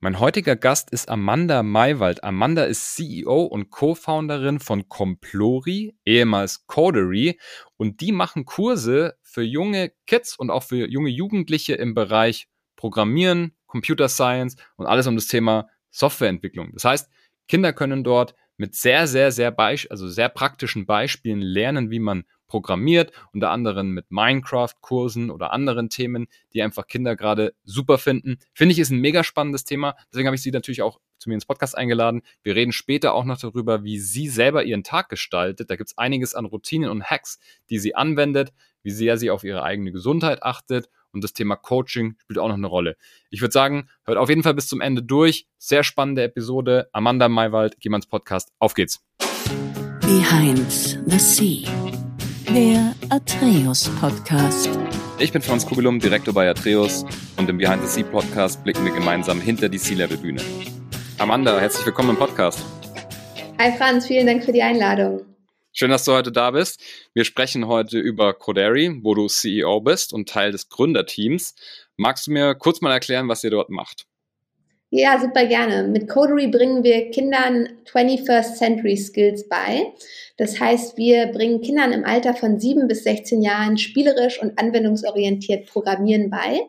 Mein heutiger Gast ist Amanda Maywald. Amanda ist CEO und Co-Founderin von Complori, ehemals Codery, und die machen Kurse für junge Kids und auch für junge Jugendliche im Bereich Programmieren, Computer Science und alles um das Thema Softwareentwicklung. Das heißt, Kinder können dort mit sehr, sehr, sehr, also sehr praktischen Beispielen lernen, wie man programmiert, unter anderem mit Minecraft-Kursen oder anderen Themen, die einfach Kinder gerade super finden. Finde ich, ist ein mega spannendes Thema. Deswegen habe ich sie natürlich auch zu mir ins Podcast eingeladen. Wir reden später auch noch darüber, wie sie selber ihren Tag gestaltet. Da gibt es einiges an Routinen und Hacks, die sie anwendet, wie sehr sie auf ihre eigene Gesundheit achtet und das Thema Coaching spielt auch noch eine Rolle. Ich würde sagen, hört auf jeden Fall bis zum Ende durch. Sehr spannende Episode. Amanda Maywald, Gehmanns Podcast. Auf geht's. Behind the Sea, der Atreus Podcast. Ich bin Franz Kugelum, Direktor bei Atreus und im Behind the Sea Podcast blicken wir gemeinsam hinter die Sea-Level-Bühne. Amanda, herzlich willkommen im Podcast. Hi Franz, vielen Dank für die Einladung. Schön, dass du heute da bist. Wir sprechen heute über Coderi, wo du CEO bist und Teil des Gründerteams. Magst du mir kurz mal erklären, was ihr dort macht? Ja, super gerne. Mit Codery bringen wir Kindern 21st Century Skills bei. Das heißt, wir bringen Kindern im Alter von 7 bis 16 Jahren spielerisch und anwendungsorientiert Programmieren bei.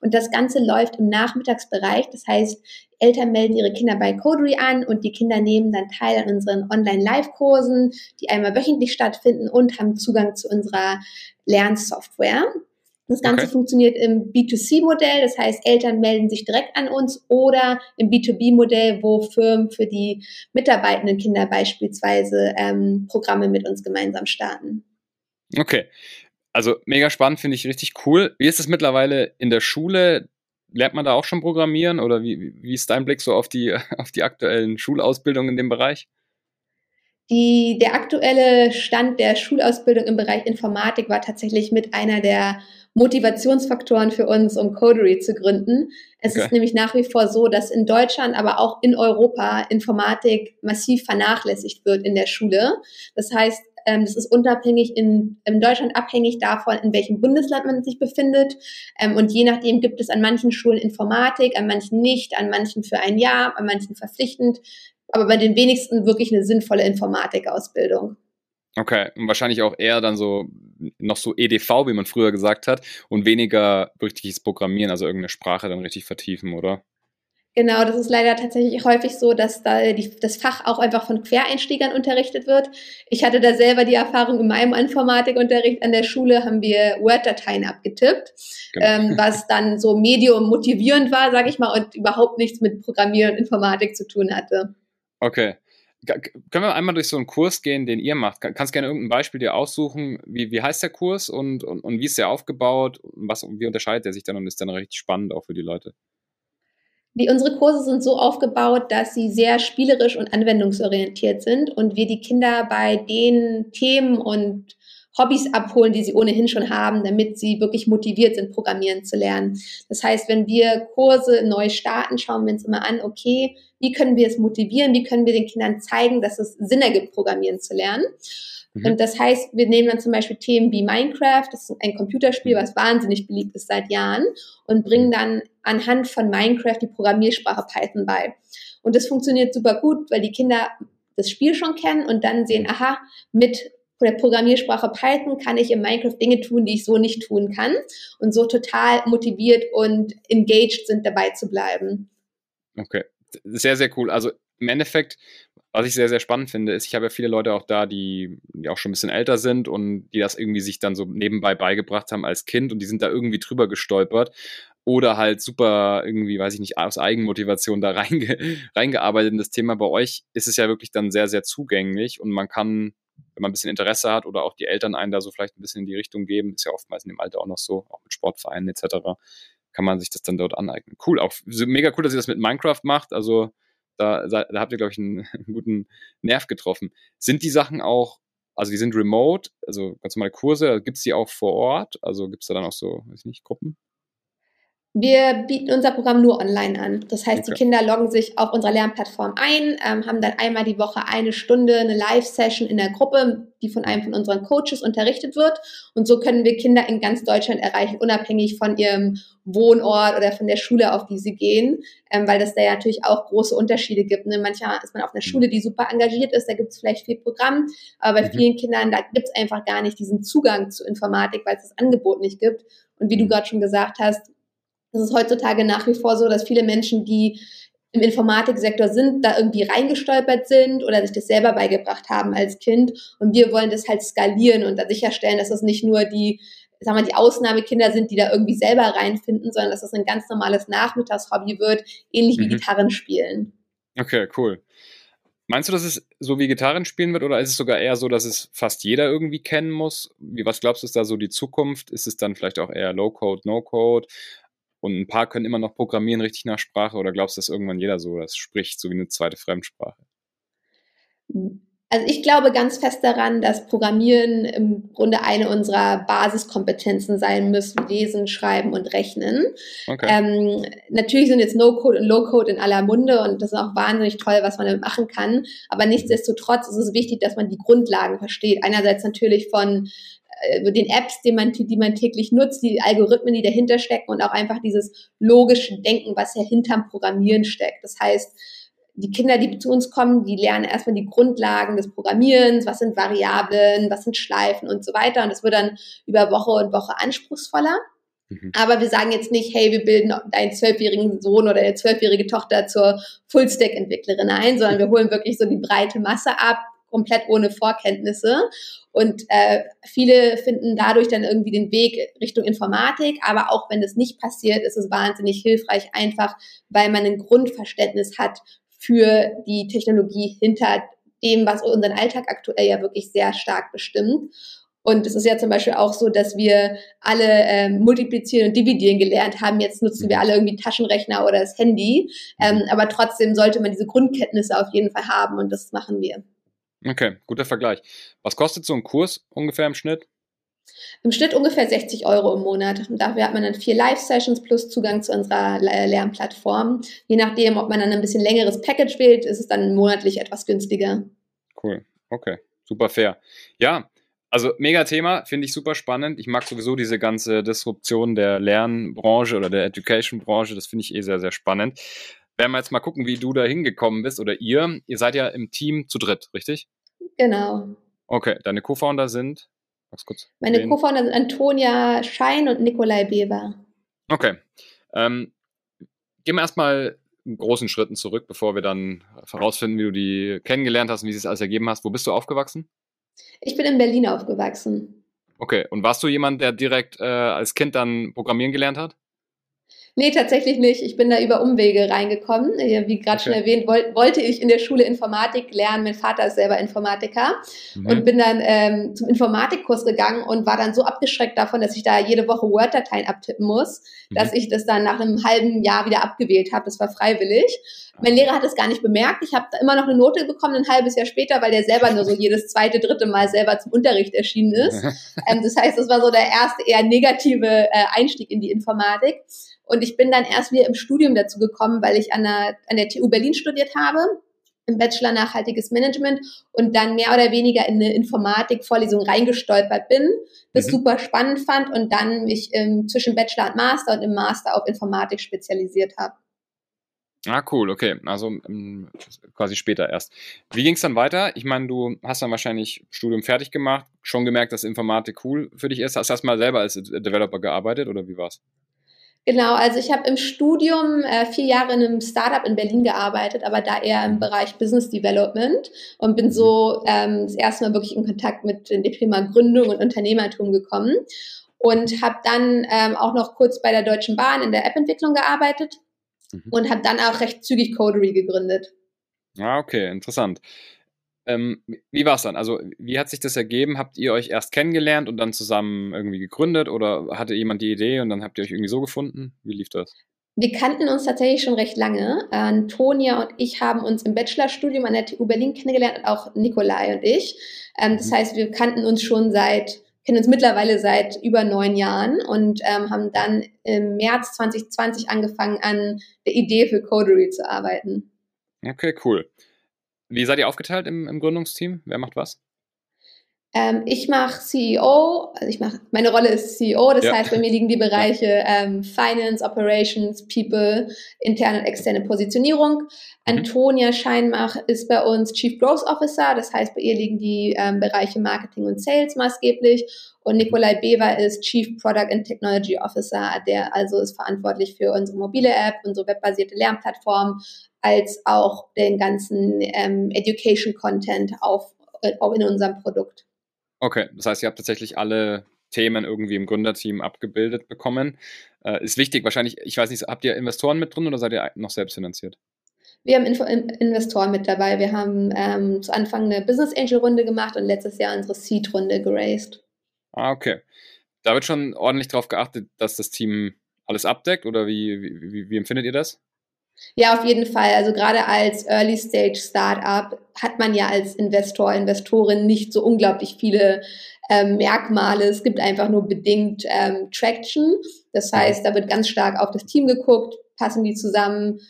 Und das Ganze läuft im Nachmittagsbereich. Das heißt, Eltern melden ihre Kinder bei Codery an und die Kinder nehmen dann teil an unseren Online-Live-Kursen, die einmal wöchentlich stattfinden und haben Zugang zu unserer Lernsoftware. Das Ganze okay. funktioniert im B2C-Modell, das heißt, Eltern melden sich direkt an uns oder im B2B-Modell, wo Firmen für die mitarbeitenden Kinder beispielsweise ähm, Programme mit uns gemeinsam starten. Okay. Also mega spannend, finde ich richtig cool. Wie ist es mittlerweile in der Schule? lernt man da auch schon programmieren oder wie, wie ist dein Blick so auf die, auf die aktuellen Schulausbildungen in dem Bereich? Die, der aktuelle Stand der Schulausbildung im Bereich Informatik war tatsächlich mit einer der Motivationsfaktoren für uns, um Codery zu gründen. Es okay. ist nämlich nach wie vor so, dass in Deutschland, aber auch in Europa Informatik massiv vernachlässigt wird in der Schule. Das heißt, ähm, das ist unabhängig in, in Deutschland abhängig davon, in welchem Bundesland man sich befindet. Ähm, und je nachdem gibt es an manchen Schulen Informatik, an manchen nicht, an manchen für ein Jahr, an manchen verpflichtend, aber bei den wenigsten wirklich eine sinnvolle Informatikausbildung. Okay, und wahrscheinlich auch eher dann so noch so EDV, wie man früher gesagt hat, und weniger richtiges Programmieren, also irgendeine Sprache dann richtig vertiefen, oder? Genau, das ist leider tatsächlich häufig so, dass da die, das Fach auch einfach von Quereinstiegern unterrichtet wird. Ich hatte da selber die Erfahrung in meinem Informatikunterricht an der Schule haben wir Word-Dateien abgetippt, genau. ähm, was dann so medium motivierend war, sage ich mal, und überhaupt nichts mit Programmieren und Informatik zu tun hatte. Okay. Können wir einmal durch so einen Kurs gehen, den ihr macht? Kannst gerne irgendein Beispiel dir aussuchen? Wie, wie heißt der Kurs und, und, und wie ist der aufgebaut? Und was, wie unterscheidet er sich dann und ist dann richtig spannend auch für die Leute? Die, unsere Kurse sind so aufgebaut, dass sie sehr spielerisch und anwendungsorientiert sind und wir die Kinder bei den Themen und Hobbys abholen, die sie ohnehin schon haben, damit sie wirklich motiviert sind, Programmieren zu lernen. Das heißt, wenn wir Kurse neu starten, schauen wir uns immer an, okay, wie können wir es motivieren, wie können wir den Kindern zeigen, dass es Sinn ergibt, Programmieren zu lernen. Mhm. Und das heißt, wir nehmen dann zum Beispiel Themen wie Minecraft, das ist ein Computerspiel, mhm. was wahnsinnig beliebt ist seit Jahren, und bringen dann anhand von Minecraft die Programmiersprache Python bei. Und das funktioniert super gut, weil die Kinder das Spiel schon kennen und dann sehen, aha, mit der Programmiersprache Python kann ich in Minecraft Dinge tun, die ich so nicht tun kann und so total motiviert und engaged sind, dabei zu bleiben. Okay, sehr, sehr cool. Also im Endeffekt was ich sehr, sehr spannend finde, ist, ich habe ja viele Leute auch da, die, die auch schon ein bisschen älter sind und die das irgendwie sich dann so nebenbei beigebracht haben als Kind und die sind da irgendwie drüber gestolpert oder halt super irgendwie, weiß ich nicht, aus Eigenmotivation da reinge reingearbeitet in das Thema. Bei euch ist es ja wirklich dann sehr, sehr zugänglich und man kann, wenn man ein bisschen Interesse hat oder auch die Eltern einen da so vielleicht ein bisschen in die Richtung geben, ist ja oftmals in dem Alter auch noch so, auch mit Sportvereinen etc., kann man sich das dann dort aneignen. Cool, auch mega cool, dass ihr das mit Minecraft macht. Also da, da, habt ihr, glaube ich, einen, einen, guten Nerv getroffen. Sind die Sachen auch, also die sind remote, also ganz normale Kurse, gibt es die auch vor Ort? Also gibt es da dann auch so, weiß ich nicht, Gruppen? Wir bieten unser Programm nur online an. Das heißt, Okay. die Kinder loggen sich auf unserer Lernplattform ein, ähm, haben dann einmal die Woche eine Stunde eine Live-Session in der Gruppe, die von einem von unseren Coaches unterrichtet wird. Und so können wir Kinder in ganz Deutschland erreichen, unabhängig von ihrem Wohnort oder von der Schule, auf die sie gehen, ähm, weil das da ja natürlich auch große Unterschiede gibt. Ne? Manchmal ist man auf einer Schule, die super engagiert ist, da gibt es vielleicht viel Programm, aber bei Mhm. vielen Kindern, da gibt es einfach gar nicht diesen Zugang zu Informatik, weil es das Angebot nicht gibt. Und wie du Mhm. gerade schon gesagt hast, es ist heutzutage nach wie vor so, dass viele Menschen, die im Informatiksektor sind, da irgendwie reingestolpert sind oder sich das selber beigebracht haben als Kind. Und wir wollen das halt skalieren und da sicherstellen, dass das nicht nur die, sagen wir, die Ausnahmekinder sind, die da irgendwie selber reinfinden, sondern dass das ein ganz normales Nachmittagshobby wird, ähnlich wie Mhm. Gitarren spielen. Okay, cool. Meinst du, dass es so wie Gitarren spielen wird oder ist es sogar eher so, dass es fast jeder irgendwie kennen muss? Wie, was glaubst du, ist da so die Zukunft? Ist es dann vielleicht auch eher Low-Code, No-Code? Und ein paar können immer noch programmieren richtig nach Sprache oder glaubst du, dass irgendwann jeder so das spricht, so wie eine zweite Fremdsprache? Also ich glaube ganz fest daran, dass Programmieren im Grunde eine unserer Basiskompetenzen sein muss, Lesen, Schreiben und Rechnen. Okay. Ähm, natürlich sind jetzt No-Code und Low-Code in aller Munde und das ist auch wahnsinnig toll, was man damit machen kann. Aber nichtsdestotrotz ist es wichtig, dass man die Grundlagen versteht. Einerseits natürlich von den Apps, die man, die man täglich nutzt, die Algorithmen, die dahinter stecken und auch einfach dieses logische Denken, was ja hinterm Programmieren steckt. Das heißt, die Kinder, die zu uns kommen, die lernen erstmal die Grundlagen des Programmierens, was sind Variablen, was sind Schleifen und so weiter. Und das wird dann über Woche und Woche anspruchsvoller. Mhm. Aber wir sagen jetzt nicht, hey, wir bilden deinen zwölfjährigen Sohn oder deine zwölfjährige Tochter zur Full-Stack-Entwicklerin ein, sondern wir holen wirklich so die breite Masse ab, komplett ohne Vorkenntnisse. Und äh, viele finden dadurch dann irgendwie den Weg Richtung Informatik. Aber auch wenn das nicht passiert, ist es wahnsinnig hilfreich, einfach weil man ein Grundverständnis hat für die Technologie hinter dem, was unseren Alltag aktuell ja wirklich sehr stark bestimmt. Und es ist ja zum Beispiel auch so, dass wir alle ähm, multiplizieren und dividieren gelernt haben. Jetzt nutzen wir alle irgendwie Taschenrechner oder das Handy. Ähm, aber trotzdem sollte man diese Grundkenntnisse auf jeden Fall haben und das machen wir. Okay, guter Vergleich. Was kostet so ein Kurs ungefähr im Schnitt? Im Schnitt ungefähr 60 Euro im Monat. Dafür hat man dann vier Live-Sessions plus Zugang zu unserer Le- Lernplattform. Je nachdem, ob man dann ein bisschen längeres Package wählt, ist es dann monatlich etwas günstiger. Cool. Okay, super fair. Ja, also mega Thema, finde ich super spannend. Ich mag sowieso diese ganze Disruption der Lernbranche oder der Education-Branche. Das finde ich eh sehr, sehr spannend. Werden wir jetzt mal gucken, wie du da hingekommen bist oder ihr. Ihr seid ja im Team zu dritt, richtig? Genau. Okay, deine Co-Founder sind. Kurz Meine? Co-Founder sind Antonia Schein und Nikolai Bever. Okay. Ähm, gehen wir erstmal in großen Schritten zurück, bevor wir dann herausfinden, wie du die kennengelernt hast und wie sie es alles ergeben hast. Wo bist du aufgewachsen? Ich bin in Berlin aufgewachsen. Okay. Und warst du jemand, der direkt äh, als Kind dann Programmieren gelernt hat? Nee, tatsächlich nicht. Ich bin da über Umwege reingekommen. Äh, Wie gerade schon Okay. erwähnt, woll wollte ich in der Schule Informatik lernen. Mein Vater ist selber Informatiker. Mhm. und bin dann ähm, zum Informatikkurs gegangen und war dann so abgeschreckt davon, dass ich da jede Woche Word-Dateien abtippen muss, Mhm. dass ich das dann nach einem halben Jahr wieder abgewählt habe. Das war freiwillig. Mein Lehrer hat es gar nicht bemerkt. Ich habe immer noch eine Note bekommen, ein halbes Jahr später, weil der selber nur so jedes zweite, dritte Mal selber zum Unterricht erschienen ist. Ähm, das heißt, das war so der erste eher negative äh, Einstieg in die Informatik. Und ich bin dann erst wieder im Studium dazu gekommen, weil ich an der, an der TU Berlin studiert habe, im Bachelor Nachhaltiges Management und dann mehr oder weniger in eine Informatik-Vorlesung reingestolpert bin, das Mhm. super spannend fand und dann mich ähm, zwischen Bachelor und Master und im Master auf Informatik spezialisiert habe. Ah, cool, okay. Also ähm, quasi später erst. Wie ging es dann weiter? Ich meine, du hast dann wahrscheinlich Studium fertig gemacht, schon gemerkt, dass Informatik cool für dich ist. Hast du erst mal selber als Developer gearbeitet oder wie war's? Genau, also ich habe im Studium äh, vier Jahre in einem Startup in Berlin gearbeitet, aber da eher im Bereich Business Development und bin so ähm, das erste Mal wirklich in Kontakt mit dem Thema Gründung und Unternehmertum gekommen und habe dann ähm, auch noch kurz bei der Deutschen Bahn in der App-Entwicklung gearbeitet Mhm. und habe dann auch recht zügig Codery gegründet. Ah, okay, interessant. Ähm, wie war's dann? Also, wie hat sich das ergeben? Habt ihr euch erst kennengelernt und dann zusammen irgendwie gegründet oder hatte jemand die Idee und dann habt ihr euch irgendwie so gefunden? Wie lief das? Wir kannten uns tatsächlich schon recht lange. Antonia und ich haben uns im Bachelorstudium an der TU Berlin kennengelernt und auch Nikolai und ich. Ähm, das Mhm. heißt, wir kannten uns schon seit kennen uns mittlerweile seit über neun Jahren und ähm, haben dann im März 2020 angefangen, an der Idee für Codery zu arbeiten. Okay, cool. Wie seid ihr aufgeteilt im, im Gründungsteam? Wer macht was? Ähm, ich mache CEO, also ich mache, meine Rolle ist CEO, das ja. heißt, bei mir liegen die Bereiche ähm, Finance, Operations, People, interne und externe Positionierung. Mhm. Antonia Scheinmach ist bei uns Chief Growth Officer, das heißt, bei ihr liegen die ähm, Bereiche Marketing und Sales maßgeblich. Und Nikolai Bever ist Chief Product and Technology Officer, der also ist verantwortlich für unsere mobile App, unsere webbasierte Lernplattform, als auch den ganzen ähm, Education Content auf, äh, auch in unserem Produkt. Okay, das heißt, ihr habt tatsächlich alle Themen irgendwie im Gründerteam abgebildet bekommen. Äh, ist wichtig, wahrscheinlich, ich weiß nicht, habt ihr Investoren mit drin oder seid ihr noch selbst finanziert? Wir haben Info Investoren mit dabei. Wir haben ähm, zu Anfang eine Business Angel Runde gemacht und letztes Jahr unsere Seed Runde geraced. Ah, okay. Da wird schon ordentlich darauf geachtet, dass das Team alles abdeckt oder wie, wie, wie empfindet ihr das? Ja, auf jeden Fall. Also gerade als Early Stage Startup hat man ja als Investor, Investorin nicht so unglaublich viele ähm, Merkmale. Es gibt einfach nur bedingt ähm, Traction. Das heißt, da wird ganz stark auf das Team geguckt, passen die zusammen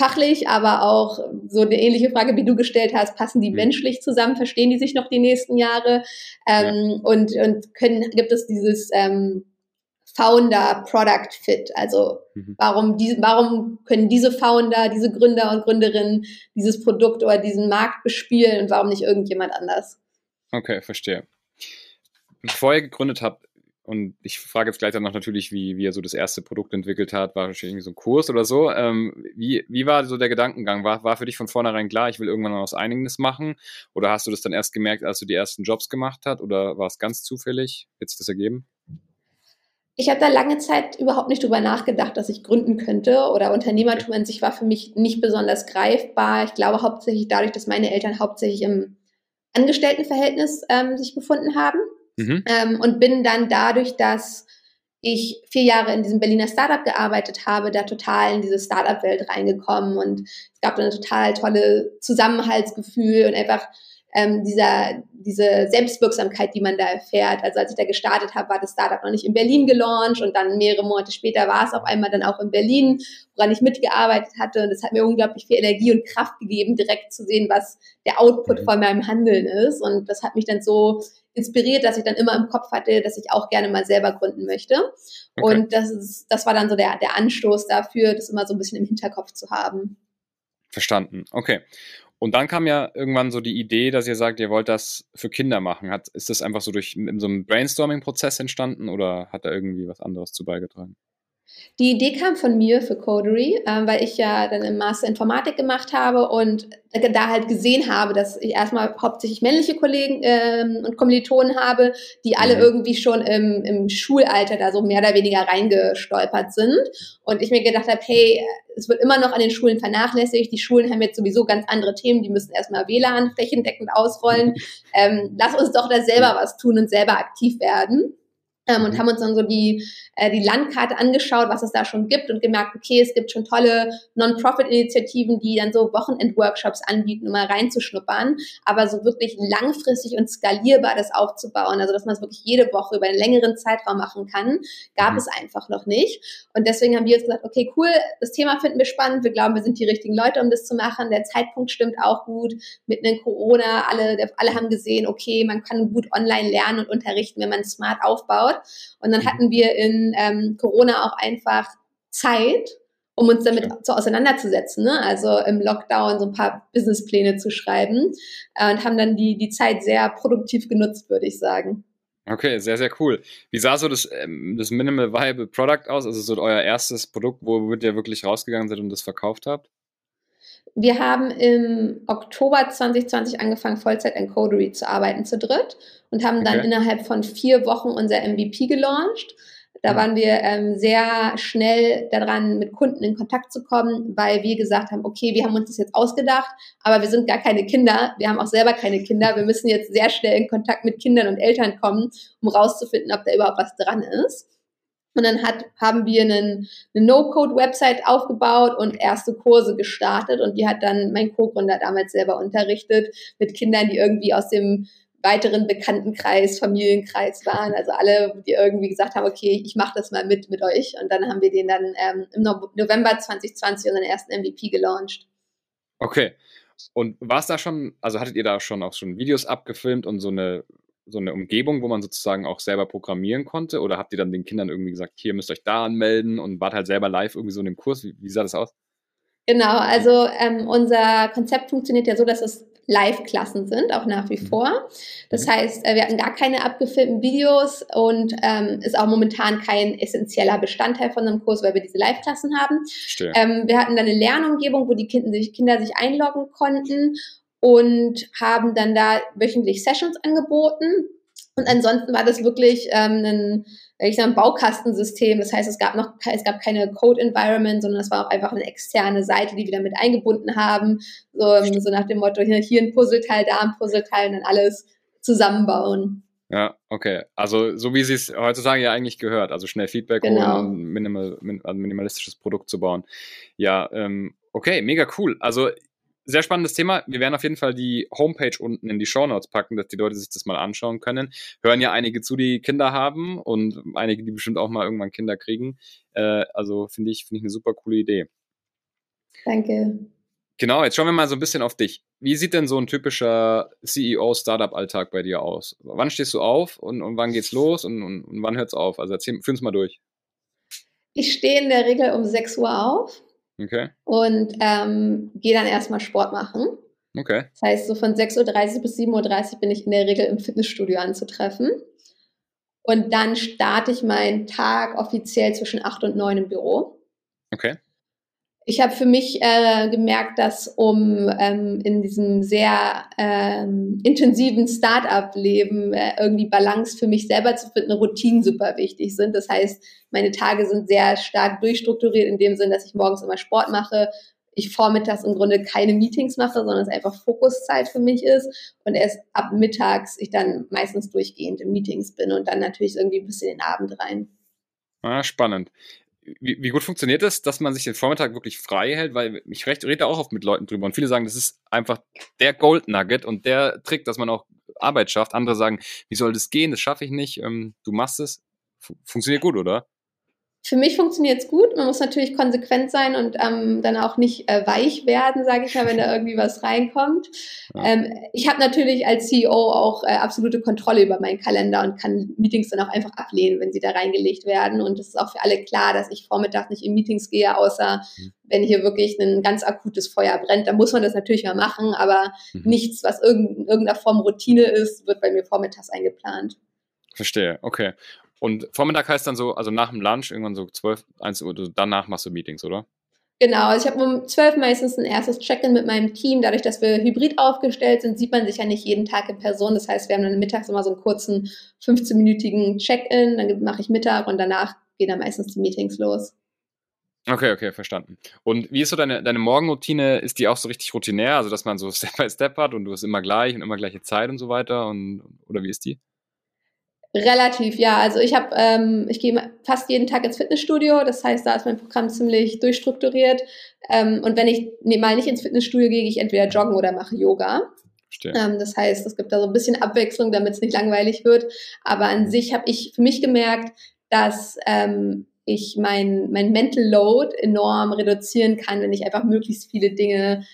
fachlich, aber auch so eine ähnliche Frage, wie du gestellt hast, passen die mhm. menschlich zusammen, verstehen die sich noch die nächsten Jahre ähm, ja. und, und können, gibt es dieses ähm, Founder Product Fit. Also mhm. warum, die, warum können diese Founder, diese Gründer und Gründerinnen dieses Produkt oder diesen Markt bespielen und warum nicht irgendjemand anders? Okay, verstehe. Bevor ihr gegründet habt, und ich frage jetzt gleich danach natürlich, wie, wie er so das erste Produkt entwickelt hat, war wahrscheinlich irgendwie so ein Kurs oder so. Ähm, wie, wie war so der Gedankengang? War, war für dich von vornherein klar, ich will irgendwann was Einiges machen? Oder hast du das dann erst gemerkt, als du die ersten Jobs gemacht hast? Oder war es ganz zufällig? Wird sich das ergeben? Ich habe da lange Zeit überhaupt nicht drüber nachgedacht, dass ich gründen könnte oder Unternehmertum an sich war für mich nicht besonders greifbar. Ich glaube hauptsächlich dadurch, dass meine Eltern hauptsächlich im Angestelltenverhältnis ähm, sich befunden haben mhm. ähm, und bin dann dadurch, dass ich vier Jahre in diesem Berliner Startup gearbeitet habe, da total in diese Startup-Welt reingekommen und es gab da ein total tolle Zusammenhaltsgefühl und einfach ähm, dieser, diese Selbstwirksamkeit, die man da erfährt. Also als ich da gestartet habe, war das Startup noch nicht in Berlin gelauncht und dann mehrere Monate später war es auf einmal dann auch in Berlin, woran ich mitgearbeitet hatte. Und das hat mir unglaublich viel Energie und Kraft gegeben, direkt zu sehen, was der Output mhm. von meinem Handeln ist. Und das hat mich dann so inspiriert, dass ich dann immer im Kopf hatte, dass ich auch gerne mal selber gründen möchte. Okay. Und das ist, das war dann so der, der Anstoß dafür, das immer so ein bisschen im Hinterkopf zu haben. Verstanden. Okay. Und dann kam ja irgendwann so die Idee, dass ihr sagt, ihr wollt das für Kinder machen. Hat, ist das einfach so durch in so einem Brainstorming-Prozess entstanden oder hat da irgendwie was anderes zu beigetragen? Die Idee kam von mir für Codery, äh, weil ich ja dann im Master Informatik gemacht habe und da halt gesehen habe, dass ich erstmal hauptsächlich männliche Kollegen ähm, und Kommilitonen habe, die alle mhm. irgendwie schon im, im Schulalter da so mehr oder weniger reingestolpert sind. Und ich mir gedacht habe, hey, es wird immer noch an den Schulen vernachlässigt. Die Schulen haben jetzt sowieso ganz andere Themen. Die müssen erstmal WLAN flächendeckend ausrollen. Mhm. Ähm, lass uns doch da selber was tun und selber aktiv werden ähm, und mhm. haben uns dann so die, äh, die Landkarte angeschaut, was es da schon gibt und gemerkt, okay, es gibt schon tolle Non-Profit-Initiativen, die dann so Wochenend-Workshops anbieten, um mal reinzuschnuppern, aber so wirklich langfristig und skalierbar das aufzubauen, also dass man es wirklich jede Woche über einen längeren Zeitraum machen kann, gab mhm. es einfach noch nicht. Und deswegen haben wir jetzt gesagt, okay, cool, das Thema finden wir spannend, wir glauben, wir sind die richtigen Leute, um das zu machen, der Zeitpunkt stimmt auch gut, mitten in Corona, alle, alle haben gesehen, okay, man kann gut online lernen und unterrichten, wenn man smart aufbaut. Und dann mhm. hatten wir in ähm, Corona auch einfach Zeit, um uns damit ja. so auseinanderzusetzen. Ne? Also im Lockdown so ein paar Businesspläne zu schreiben äh, und haben dann die, die Zeit sehr produktiv genutzt, würde ich sagen. Okay, sehr, sehr cool. Wie sah so das, ähm, das Minimal Viable Product aus? Also so euer erstes Produkt, wo ihr wirklich rausgegangen seid und das verkauft habt? Wir haben im Oktober 2020 angefangen, Vollzeit in Codery zu arbeiten, zu dritt, und haben dann okay. innerhalb von vier Wochen unser MVP gelauncht. Da waren wir ähm, sehr schnell daran, mit Kunden in Kontakt zu kommen, weil wir gesagt haben, okay, wir haben uns das jetzt ausgedacht, aber wir sind gar keine Kinder, wir haben auch selber keine Kinder, wir müssen jetzt sehr schnell in Kontakt mit Kindern und Eltern kommen, um rauszufinden, ob da überhaupt was dran ist. Und dann hat, haben wir einen, eine No-Code-Website aufgebaut und erste Kurse gestartet. Und die hat dann mein Co-Gründer damals selber unterrichtet mit Kindern, die irgendwie aus dem weiteren Bekanntenkreis, Familienkreis waren. Also alle, die irgendwie gesagt haben, okay, ich mache das mal mit mit euch. Und dann haben wir den dann ähm, im November 2020 unseren ersten MVP gelauncht. Okay. Und war es da schon, also hattet ihr da schon auch schon Videos abgefilmt und so eine so eine Umgebung, wo man sozusagen auch selber programmieren konnte? Oder habt ihr dann den Kindern irgendwie gesagt, hier müsst ihr euch da anmelden und wart halt selber live irgendwie so in dem Kurs? Wie, wie sah das aus? Genau, also ähm, unser Konzept funktioniert ja so, dass es Live-Klassen sind, auch nach wie mhm. vor. Das mhm. heißt, äh, wir hatten gar keine abgefilmten Videos und ähm, ist auch momentan kein essentieller Bestandteil von einem Kurs, weil wir diese Live-Klassen haben. Ähm, wir hatten dann eine Lernumgebung, wo die Kinder sich, Kinder sich einloggen konnten und haben dann da wöchentlich Sessions angeboten. Und ansonsten war das wirklich ähm, ein, ich sag, ein Baukastensystem. Das heißt, es gab noch, es gab keine Code-Environment, sondern es war auch einfach eine externe Seite, die wir damit eingebunden haben. So, ähm, so nach dem Motto, hier, hier ein Puzzleteil, da ein Puzzleteil und dann alles zusammenbauen. Ja, okay. Also so wie sie es heutzutage ja eigentlich gehört, also schnell Feedback genau. holen und minimal, ein also minimalistisches Produkt zu bauen. Ja, ähm, okay, mega cool. Also sehr spannendes Thema. Wir werden auf jeden Fall die Homepage unten in die Show Notes packen, dass die Leute sich das mal anschauen können. Hören ja einige zu, die Kinder haben und einige, die bestimmt auch mal irgendwann Kinder kriegen. Äh, also finde ich, finde ich eine super coole Idee. Danke. Genau, jetzt schauen wir mal so ein bisschen auf dich. Wie sieht denn so ein typischer CEO-Startup-Alltag bei dir aus? Wann stehst du auf und, und wann geht's los und, und, und wann hört's auf? Also erzähl, führ uns mal durch. Ich stehe in der Regel um 6 Uhr auf Okay. Und ähm, gehe dann erstmal Sport machen. Okay. Das heißt, so von 6.30 Uhr bis 7.30 Uhr bin ich in der Regel im Fitnessstudio anzutreffen. Und dann starte ich meinen Tag offiziell zwischen 8 und 9 im Büro. Okay ich habe für mich äh, gemerkt, dass um ähm, in diesem sehr ähm, intensiven Start-up-Leben äh, irgendwie Balance für mich selber zu finden, Routinen super wichtig sind. Das heißt, meine Tage sind sehr stark durchstrukturiert in dem Sinn, dass ich morgens immer Sport mache, ich vormittags im Grunde keine Meetings mache, sondern es einfach Fokuszeit für mich ist und erst ab mittags ich dann meistens durchgehend in Meetings bin und dann natürlich irgendwie ein bisschen den Abend rein. Ah, spannend wie, wie, gut funktioniert das, dass man sich den Vormittag wirklich frei hält? Weil ich recht, rede auch oft mit Leuten drüber und viele sagen, das ist einfach der Gold Nugget und der Trick, dass man auch Arbeit schafft. Andere sagen, wie soll das gehen? Das schaffe ich nicht. Ähm, du machst es. Funktioniert gut, oder? Für mich funktioniert es gut. Man muss natürlich konsequent sein und ähm, dann auch nicht äh, weich werden, sage ich mal, wenn da irgendwie was reinkommt. Ja. Ähm, ich habe natürlich als CEO auch äh, absolute Kontrolle über meinen Kalender und kann Meetings dann auch einfach ablehnen, wenn sie da reingelegt werden. Und es ist auch für alle klar, dass ich vormittags nicht in Meetings gehe, außer mhm. wenn hier wirklich ein ganz akutes Feuer brennt. Da muss man das natürlich mal machen, aber mhm. nichts, was in irgendeiner Form Routine ist, wird bei mir vormittags eingeplant. Verstehe, okay. Und Vormittag heißt dann so, also nach dem Lunch, irgendwann so 12, 1 Uhr, danach machst du Meetings, oder? Genau, also ich habe um 12 meistens ein erstes Check-in mit meinem Team. Dadurch, dass wir hybrid aufgestellt sind, sieht man sich ja nicht jeden Tag in Person. Das heißt, wir haben dann mittags immer so einen kurzen 15-minütigen Check-in, dann mache ich Mittag und danach gehen dann meistens die Meetings los. Okay, okay, verstanden. Und wie ist so deine, deine Morgenroutine? Ist die auch so richtig routinär, also dass man so Step by Step hat und du hast immer gleich und immer gleiche Zeit und so weiter? Und, oder wie ist die? Relativ, ja. Also ich habe, ähm, ich gehe fast jeden Tag ins Fitnessstudio. Das heißt, da ist mein Programm ziemlich durchstrukturiert. Ähm, und wenn ich nee, mal nicht ins Fitnessstudio gehe, gehe ich entweder joggen oder mache Yoga. Ähm, das heißt, es gibt da so ein bisschen Abwechslung, damit es nicht langweilig wird. Aber an sich habe ich für mich gemerkt, dass ähm, ich mein, mein Mental Load enorm reduzieren kann, wenn ich einfach möglichst viele Dinge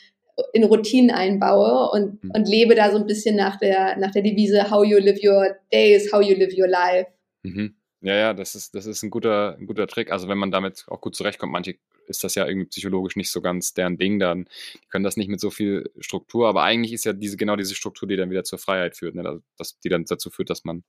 in Routinen einbaue und, mhm. und lebe da so ein bisschen nach der, nach der Devise How you live your days, how you live your life. Mhm. Ja, ja, das ist, das ist ein guter, ein guter Trick. Also wenn man damit auch gut zurechtkommt, manche ist das ja irgendwie psychologisch nicht so ganz deren Ding, dann die können das nicht mit so viel Struktur, aber eigentlich ist ja diese, genau diese Struktur, die dann wieder zur Freiheit führt, ne? also, dass, die dann dazu führt, dass man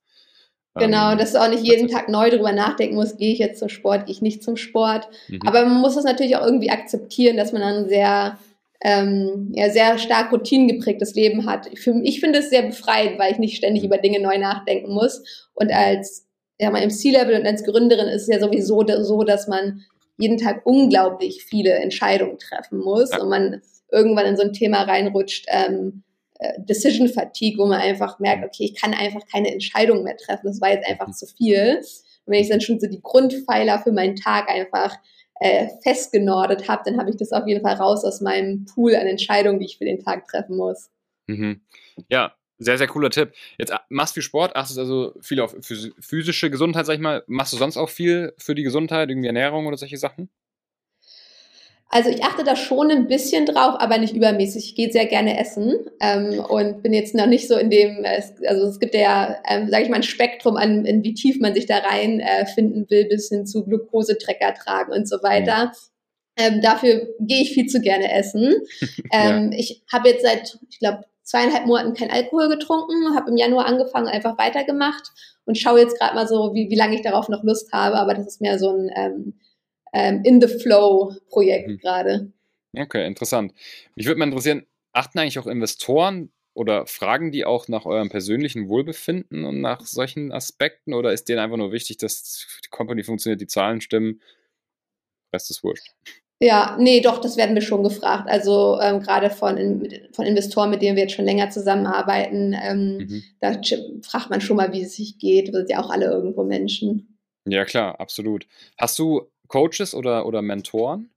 Genau, ähm, dass du auch nicht jeden Tag neu drüber nachdenken musst, gehe ich jetzt zum Sport, gehe ich nicht zum Sport. Mhm. Aber man muss das natürlich auch irgendwie akzeptieren, dass man dann sehr ähm, ja, sehr stark routinengeprägtes Leben hat. Ich, ich finde es sehr befreiend, weil ich nicht ständig über Dinge neu nachdenken muss. Und als ja, mal im C-Level und als Gründerin ist es ja sowieso so, dass man jeden Tag unglaublich viele Entscheidungen treffen muss und man irgendwann in so ein Thema reinrutscht, ähm, äh, Decision Fatigue, wo man einfach merkt, okay, ich kann einfach keine Entscheidung mehr treffen. Das war jetzt einfach mhm. zu viel. Und wenn ich dann schon so die Grundpfeiler für meinen Tag einfach äh, festgenordet habe, dann habe ich das auf jeden Fall raus aus meinem Pool an Entscheidungen, die ich für den Tag treffen muss. Mhm. Ja, Sehr, sehr cooler Tipp. Jetzt ah, machst du viel Sport, achtest also viel auf physische Gesundheit, sag ich mal. Machst du sonst auch viel für die Gesundheit, irgendwie Ernährung oder solche Sachen? Also ich achte da schon ein bisschen drauf, aber nicht übermäßig. Ich gehe sehr gerne essen ähm, und bin jetzt noch nicht so in dem, also es gibt ja, ähm, sage ich mal, ein Spektrum an, in wie tief man sich da rein äh, finden will, bis hin zu Glukosetrecker tragen und so weiter. Mhm. Ähm, dafür gehe ich viel zu gerne essen. ähm, ja. Ich habe jetzt seit, ich glaube, zweieinhalb Monaten kein Alkohol getrunken, habe im Januar angefangen, einfach weitergemacht und schaue jetzt gerade mal so, wie, wie lange ich darauf noch Lust habe. Aber das ist mehr so ein ähm, ähm, in the flow Projekt mhm. gerade. Okay, interessant. Mich würde mal interessieren, achten eigentlich auch Investoren oder fragen die auch nach eurem persönlichen Wohlbefinden und nach solchen Aspekten oder ist denen einfach nur wichtig, dass die Company funktioniert, die Zahlen stimmen, Rest ist wurscht? Ja, nee, doch, das werden wir schon gefragt. Also ähm, gerade von, von Investoren, mit denen wir jetzt schon länger zusammenarbeiten, ähm, mhm. da fragt man schon mal, wie es sich geht. Wir sind ja auch alle irgendwo Menschen. Ja, klar, absolut. Hast du Coaches oder, oder Mentoren?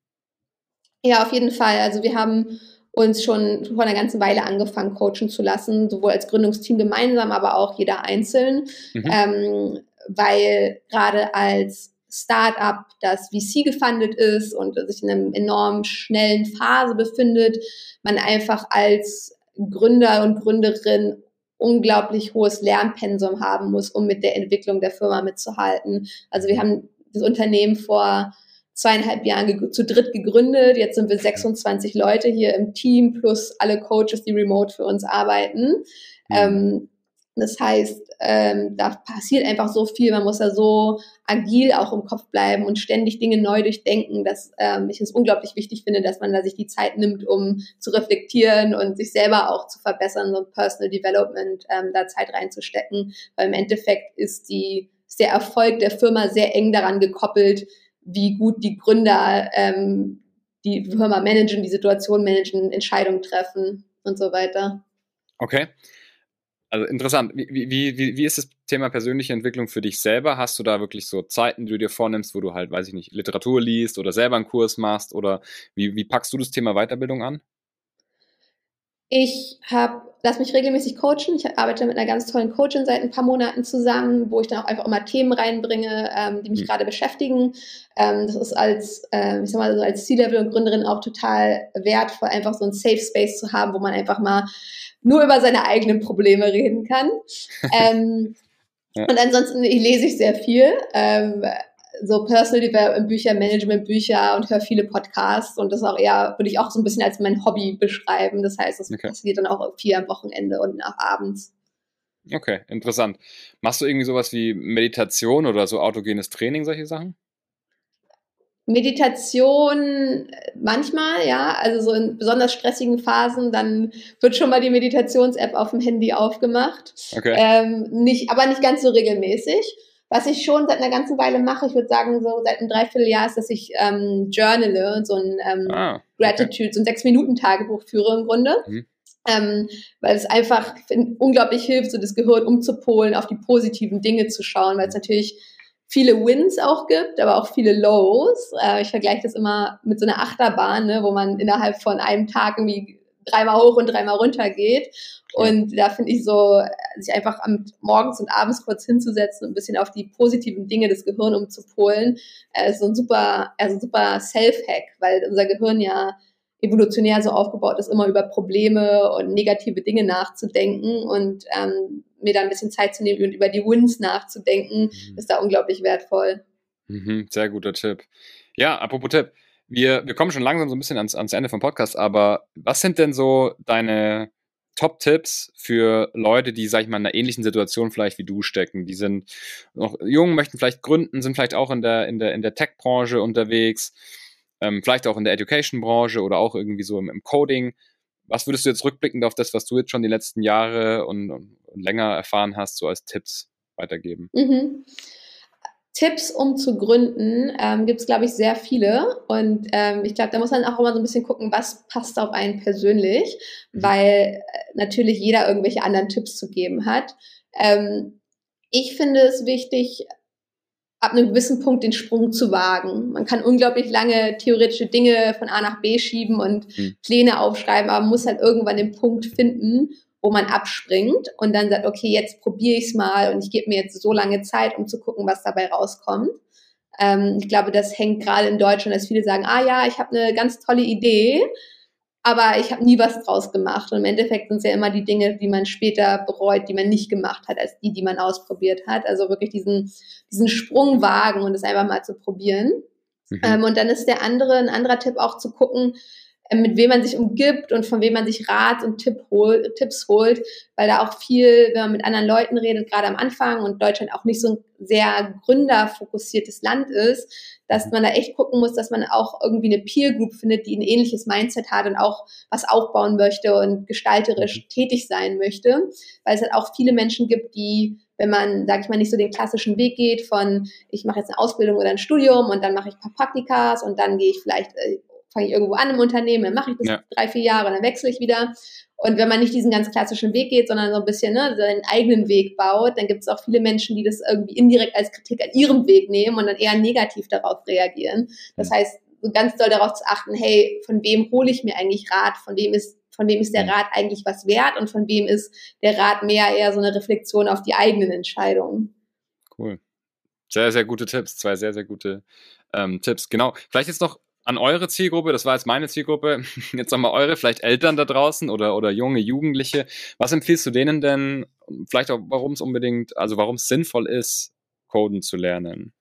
Ja, auf jeden Fall. Also wir haben uns schon vor einer ganzen Weile angefangen, coachen zu lassen, sowohl als Gründungsteam gemeinsam, aber auch jeder einzeln, mhm. ähm, weil gerade als Startup, das VC gefundet ist und sich in einer enorm schnellen Phase befindet, man einfach als Gründer und Gründerin unglaublich hohes Lernpensum haben muss, um mit der Entwicklung der Firma mitzuhalten. Also wir haben das Unternehmen vor zweieinhalb Jahren zu dritt gegründet. Jetzt sind wir 26 Leute hier im Team plus alle Coaches, die remote für uns arbeiten. Mhm. Ähm, das heißt, ähm, da passiert einfach so viel. Man muss da so agil auch im Kopf bleiben und ständig Dinge neu durchdenken, dass ähm, ich es unglaublich wichtig finde, dass man da sich die Zeit nimmt, um zu reflektieren und sich selber auch zu verbessern, so ein Personal Development ähm, da Zeit reinzustecken. Weil im Endeffekt ist die ist der Erfolg der Firma sehr eng daran gekoppelt, wie gut die Gründer ähm, die Firma managen, die Situation managen, Entscheidungen treffen und so weiter. Okay. Also interessant. Wie, wie, wie, wie ist das Thema persönliche Entwicklung für dich selber? Hast du da wirklich so Zeiten, die du dir vornimmst, wo du halt, weiß ich nicht, Literatur liest oder selber einen Kurs machst? Oder wie, wie packst du das Thema Weiterbildung an? Ich habe, lass mich regelmäßig coachen. Ich arbeite mit einer ganz tollen Coachin seit ein paar Monaten zusammen, wo ich dann auch einfach immer Themen reinbringe, ähm, die mich mhm. gerade beschäftigen. Ähm, das ist als, äh, ich sag mal, so als C-Level und Gründerin auch total wertvoll, einfach so ein Safe Space zu haben, wo man einfach mal nur über seine eigenen Probleme reden kann. ähm, ja. Und ansonsten lese ich sehr viel. Ähm, so Personal Development Bücher, Management Bücher und höre viele Podcasts und das auch eher, würde ich auch so ein bisschen als mein Hobby beschreiben. Das heißt, das okay. passiert dann auch viel am Wochenende und nach abends. Okay, interessant. Machst du irgendwie sowas wie Meditation oder so autogenes Training, solche Sachen? Meditation manchmal, ja, also so in besonders stressigen Phasen, dann wird schon mal die Meditations-App auf dem Handy aufgemacht. Okay. Ähm, nicht, aber nicht ganz so regelmäßig. Was ich schon seit einer ganzen Weile mache, ich würde sagen, so seit einem Dreivierteljahr ist, dass ich ähm, journale, so ein ähm, ah, okay. Gratitude, so ein Sechs-Minuten-Tagebuch führe im Grunde. Mhm. Ähm, weil es einfach find, unglaublich hilft, so das Gehirn umzupolen, auf die positiven Dinge zu schauen, weil es natürlich viele Wins auch gibt, aber auch viele Lows. Äh, ich vergleiche das immer mit so einer Achterbahn, ne, wo man innerhalb von einem Tag irgendwie dreimal hoch und dreimal runter geht. Und da finde ich so, sich einfach am, morgens und abends kurz hinzusetzen und ein bisschen auf die positiven Dinge des Gehirns umzupolen, äh, ist so ein super, also super Self-Hack, weil unser Gehirn ja evolutionär so aufgebaut ist, immer über Probleme und negative Dinge nachzudenken und ähm, mir da ein bisschen Zeit zu nehmen und über die Wins nachzudenken, mhm. ist da unglaublich wertvoll. Mhm, sehr guter Tipp. Ja, apropos Tipp. Wir, wir kommen schon langsam so ein bisschen ans, ans Ende vom Podcast, aber was sind denn so deine Top-Tipps für Leute, die, sag ich mal, in einer ähnlichen Situation vielleicht wie du stecken? Die sind noch jung, möchten vielleicht gründen, sind vielleicht auch in der, in der, in der Tech-Branche unterwegs, ähm, vielleicht auch in der Education-Branche oder auch irgendwie so im, im, Coding. Was würdest du jetzt rückblickend auf das, was du jetzt schon die letzten Jahre und, und länger erfahren hast, so als Tipps weitergeben? Mhm. Tipps, um zu gründen, ähm, gibt es, glaube ich, sehr viele. Und ähm, ich glaube, da muss man auch immer so ein bisschen gucken, was passt auf einen persönlich, mhm. weil äh, natürlich jeder irgendwelche anderen Tipps zu geben hat. Ähm, ich finde es wichtig, ab einem gewissen Punkt den Sprung zu wagen. Man kann unglaublich lange theoretische Dinge von A nach B schieben und mhm. Pläne aufschreiben, aber man muss halt irgendwann den Punkt finden, wo man abspringt und dann sagt, okay, jetzt probiere ich es mal und ich gebe mir jetzt so lange Zeit, um zu gucken, was dabei rauskommt. Ähm, ich glaube, das hängt gerade in Deutschland, dass viele sagen, ah ja, ich habe eine ganz tolle Idee, aber ich habe nie was draus gemacht. Und im Endeffekt sind es ja immer die Dinge, die man später bereut, die man nicht gemacht hat, als die, die man ausprobiert hat. Also wirklich diesen, diesen Sprung wagen und es einfach mal zu probieren. Mhm. Ähm, und dann ist der andere, ein anderer Tipp auch zu gucken, mit wem man sich umgibt und von wem man sich Rat und Tipp hol, Tipps holt, weil da auch viel, wenn man mit anderen Leuten redet, gerade am Anfang und Deutschland auch nicht so ein sehr gründerfokussiertes Land ist, dass man da echt gucken muss, dass man auch irgendwie eine Peer Group findet, die ein ähnliches Mindset hat und auch was aufbauen möchte und gestalterisch mhm. tätig sein möchte, weil es halt auch viele Menschen gibt, die wenn man, sag ich mal, nicht so den klassischen Weg geht von, ich mache jetzt eine Ausbildung oder ein Studium und dann mache ich ein paar Praktikas und dann gehe ich vielleicht äh, fange ich irgendwo an im Unternehmen, dann mache ich das ja. drei, vier Jahre, dann wechsle ich wieder. Und wenn man nicht diesen ganz klassischen Weg geht, sondern so ein bisschen ne, seinen eigenen Weg baut, dann gibt es auch viele Menschen, die das irgendwie indirekt als Kritik an ihrem Weg nehmen und dann eher negativ darauf reagieren. Das mhm. heißt, so ganz doll darauf zu achten, hey, von wem hole ich mir eigentlich Rat, von wem ist von wem ist der mhm. Rat eigentlich was wert und von wem ist der Rat mehr eher so eine Reflexion auf die eigenen Entscheidungen. Cool. Sehr, sehr gute Tipps. Zwei sehr, sehr gute ähm, Tipps. Genau. Vielleicht jetzt noch an eure Zielgruppe, das war jetzt meine Zielgruppe, jetzt nochmal eure, vielleicht Eltern da draußen oder, oder junge Jugendliche. Was empfiehlst du denen denn, vielleicht auch, warum es unbedingt, also warum es sinnvoll ist, Coden zu lernen?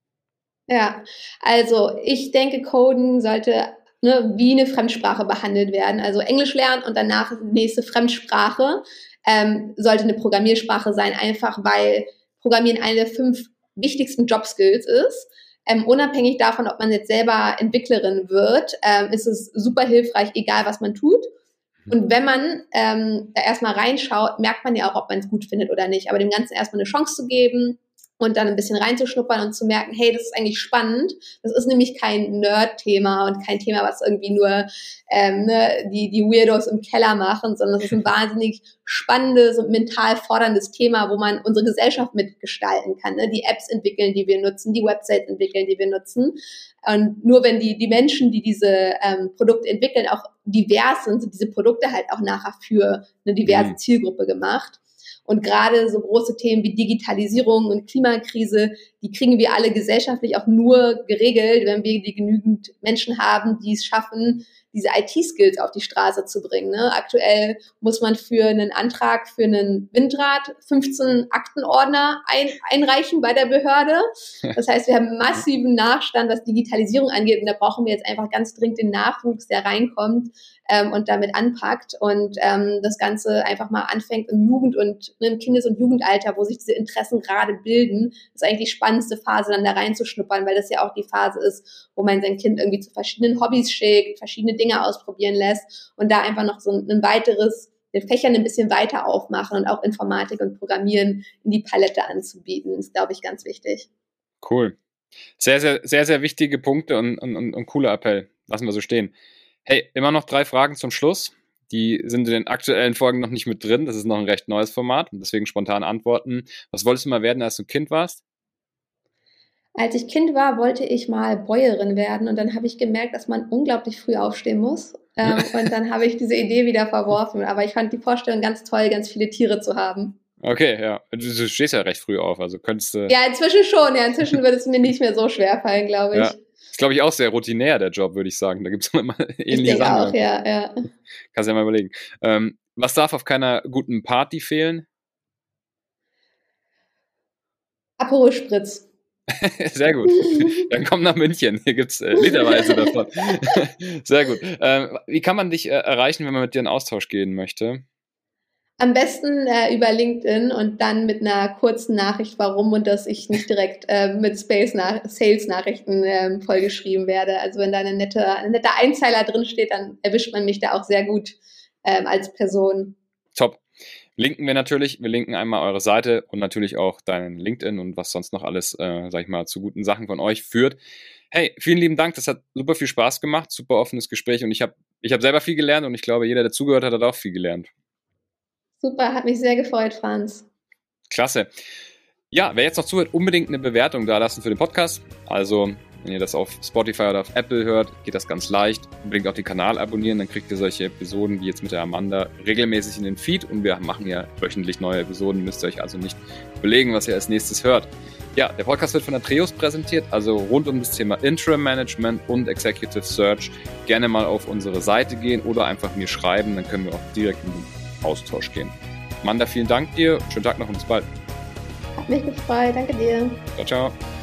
Ja, also ich denke, Coden sollte ne, wie eine Fremdsprache behandelt werden. Also Englisch lernen und danach nächste Fremdsprache ähm, sollte eine Programmiersprache sein, einfach weil Programmieren eine der fünf wichtigsten Jobskills ist. Ähm, unabhängig davon, ob man jetzt selber Entwicklerin wird, ähm, ist es super hilfreich, egal was man tut. Und wenn man ähm, da erstmal reinschaut, merkt man ja auch, ob man es gut findet oder nicht. Aber dem Ganzen erstmal eine Chance zu geben, und dann ein bisschen reinzuschnuppern und zu merken, hey, das ist eigentlich spannend. Das ist nämlich kein Nerd-Thema und kein Thema, was irgendwie nur ähm, ne, die, die Weirdos im Keller machen, sondern es ist ein wahnsinnig spannendes und mental forderndes Thema, wo man unsere Gesellschaft mitgestalten kann. Ne? Die Apps entwickeln, die wir nutzen, die Websites entwickeln, die wir nutzen. Und nur wenn die, die Menschen, die diese ähm, Produkte entwickeln, auch divers sind, sind diese Produkte halt auch nachher für eine diverse mhm. Zielgruppe gemacht. Und gerade so große Themen wie Digitalisierung und Klimakrise, die kriegen wir alle gesellschaftlich auch nur geregelt, wenn wir die genügend Menschen haben, die es schaffen, diese IT-Skills auf die Straße zu bringen. Ne? Aktuell muss man für einen Antrag für einen Windrad 15 Aktenordner ein, einreichen bei der Behörde. Das heißt, wir haben massiven Nachstand, was Digitalisierung angeht. Und da brauchen wir jetzt einfach ganz dringend den Nachwuchs, der reinkommt ähm, und damit anpackt und ähm, das Ganze einfach mal anfängt im Jugend- und im Kindes- und Jugendalter, wo sich diese Interessen gerade bilden. Das ist eigentlich die spannendste Phase, dann da reinzuschnuppern, weil das ja auch die Phase ist, wo man sein Kind irgendwie zu verschiedenen Hobbys schickt, verschiedene Dinge ausprobieren lässt und da einfach noch so ein, weiteres den Fächern ein bisschen weiter aufmachen und auch Informatik und Programmieren in die Palette anzubieten, ist, glaube ich, ganz wichtig. Cool. Sehr, sehr, sehr, sehr wichtige Punkte und, und, und, und cooler Appell. Lassen wir so stehen. Hey, immer noch drei Fragen zum Schluss. Die sind in den aktuellen Folgen noch nicht mit drin. Das ist noch ein recht neues Format und deswegen spontan antworten. Was wolltest du mal werden, als du Kind warst? Als ich Kind war, wollte ich mal Bäuerin werden und dann habe ich gemerkt, dass man unglaublich früh aufstehen muss. Ähm, und dann habe ich diese Idee wieder verworfen. Aber ich fand die Vorstellung ganz toll, ganz viele Tiere zu haben. Okay, ja. Du, du stehst ja recht früh auf, also könntest du. Ja, inzwischen schon. Ja, inzwischen würde es mir nicht mehr so schwer fallen, glaube ich. Ja. Ist, glaube ich, auch sehr routinär, der Job, würde ich sagen. Da gibt es immer ähnliche ich Sachen. auch, ja, ja. Kannst ja mal überlegen. Ähm, was darf auf keiner guten Party fehlen? Aperol Spritz. Sehr gut. Dann komm nach München. Hier gibt es äh, literweise davon. Sehr gut. Ähm, wie kann man dich äh, erreichen, wenn man mit dir in Austausch gehen möchte? Am besten äh, über LinkedIn und dann mit einer kurzen Nachricht, warum und dass ich nicht direkt äh, mit Sales-Nachrichten äh, vollgeschrieben werde. Also wenn da eine nette, ein netter Einzeiler drin steht, dann erwischt man mich da auch sehr gut ähm, als Person. Top. Linken wir natürlich. Wir linken einmal eure Seite und natürlich auch deinen LinkedIn und was sonst noch alles, äh, sag ich mal, zu guten Sachen von euch führt. Hey, vielen lieben Dank. Das hat super viel Spaß gemacht. Super offenes Gespräch und ich habe ich hab selber viel gelernt und ich glaube, jeder, der zugehört hat, hat auch viel gelernt. Super, hat mich sehr gefreut, Franz. Klasse. Ja, wer jetzt noch zuhört, unbedingt eine Bewertung da lassen für den Podcast. Also Wenn ihr das auf Spotify oder auf Apple hört, geht das ganz leicht. Unbedingt auch den Kanal abonnieren, dann kriegt ihr solche Episoden wie jetzt mit der Amanda regelmäßig in den Feed und wir machen ja wöchentlich neue Episoden, müsst ihr euch also nicht überlegen, was ihr als nächstes hört. Ja, der Podcast wird von Atreus präsentiert, also rund um das Thema Interim Management und Executive Search. Gerne mal auf unsere Seite gehen oder einfach mir schreiben, dann können wir auch direkt in den Austausch gehen. Amanda, vielen Dank dir, schönen Tag noch und bis bald. Hat mich gefreut, danke dir. Ciao, ciao.